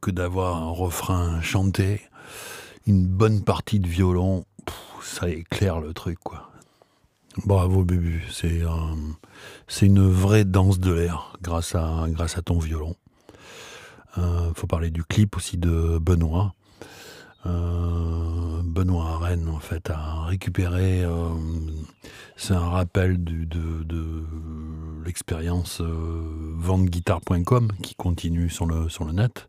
que d'avoir un refrain chanté, une bonne partie de violon, ça éclaire le truc, quoi. Bravo, Bubu. C'est c'est une vraie danse de l'air grâce à, grâce à ton violon. Il euh, faut parler du clip aussi de Benoît. Euh, Benoît Arène, en fait, a récupéré. Euh, c'est un rappel de, l'expérience vendeguitare.com qui continue sur le, sur le net.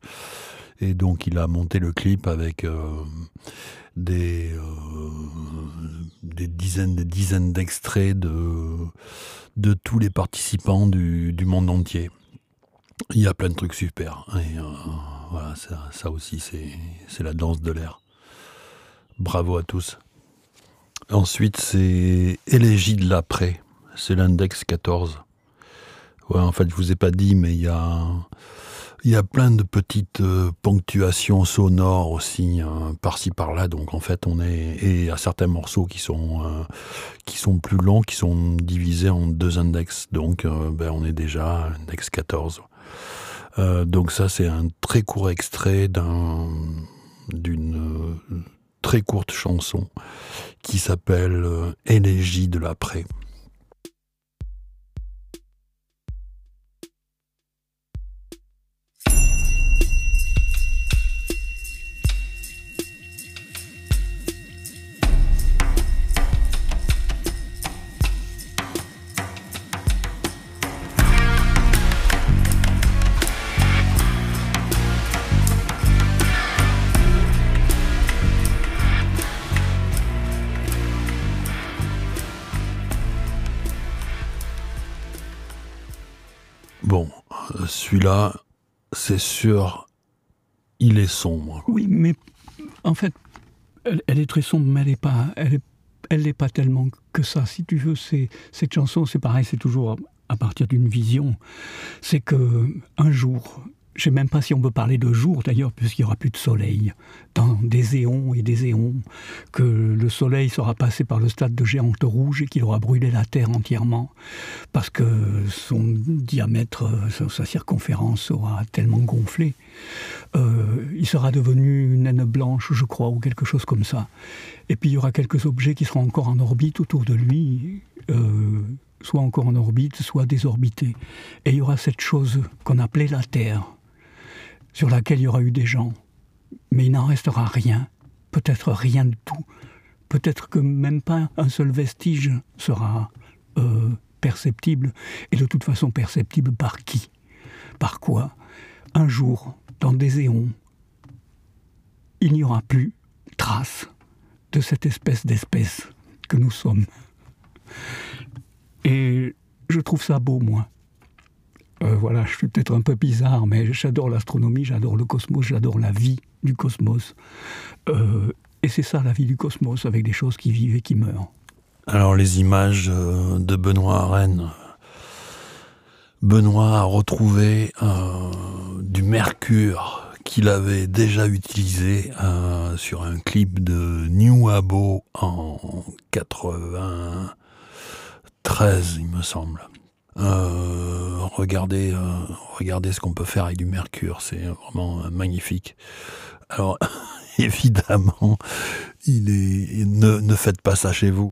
Et donc il a monté le clip avec euh, des, euh, des dizaines des dizaines d'extraits de, de tous les participants du, monde entier. Il y a plein de trucs super. Et euh, voilà, ça, aussi c'est la danse de l'air. Bravo à tous. Ensuite c'est Élégie de l'après. C'est l'index 14. Ouais, en fait, je vous ai pas dit, mais il y a il y a plein de petites euh, ponctuations sonores aussi hein, par-ci par-là. Donc en fait, on est et à certains morceaux qui sont euh, qui sont plus longs, qui sont divisés en deux index. Donc euh, ben, on est déjà index 14. donc ça, c'est un très court extrait d'un d'une très courte chanson qui s'appelle Élégie de l'après. Bon, celui-là, c'est sûr, il est sombre. Oui, mais en fait, elle, est très sombre, mais elle n'est pas, elle est, elle pas tellement que ça. Si tu veux, cette chanson, c'est pareil, c'est toujours à partir d'une vision. C'est que un jour, je sais même pas si on peut parler de jour d'ailleurs, puisqu'il n'y aura plus de soleil. Dans des éons et des éons, que le soleil sera passé par le stade de géante rouge et qu'il aura brûlé la Terre entièrement, parce que son diamètre, sa circonférence sera tellement gonflé. Euh, il sera devenu une naine blanche, je crois, ou quelque chose comme ça. Et puis il y aura quelques objets qui seront encore en orbite autour de lui. Euh, soit encore en orbite, soit désorbités. Et il y aura cette chose qu'on appelait la Terre, sur laquelle il y aura eu des gens. Mais il n'en restera rien, peut-être rien du tout. Peut-être que même pas un seul vestige sera euh, perceptible, et de toute façon perceptible par qui? Par quoi? Un jour, dans des éons, il n'y aura plus trace de cette espèce d'espèce que nous sommes. Et je trouve ça beau, moi. Euh, voilà, je suis peut-être un peu bizarre, mais j'adore l'astronomie, j'adore le cosmos, j'adore la vie du cosmos. Euh, et c'est ça la vie du cosmos, avec des choses qui vivent et qui meurent. Alors les images euh, de Benoît Arène. Benoît a retrouvé du mercure qu'il avait déjà utilisé sur un clip de New Abo en 93, il me semble. Regardez, euh, regardez ce qu'on peut faire avec du mercure, c'est vraiment magnifique. Alors, évidemment, il est, ne, ne faites pas ça chez vous.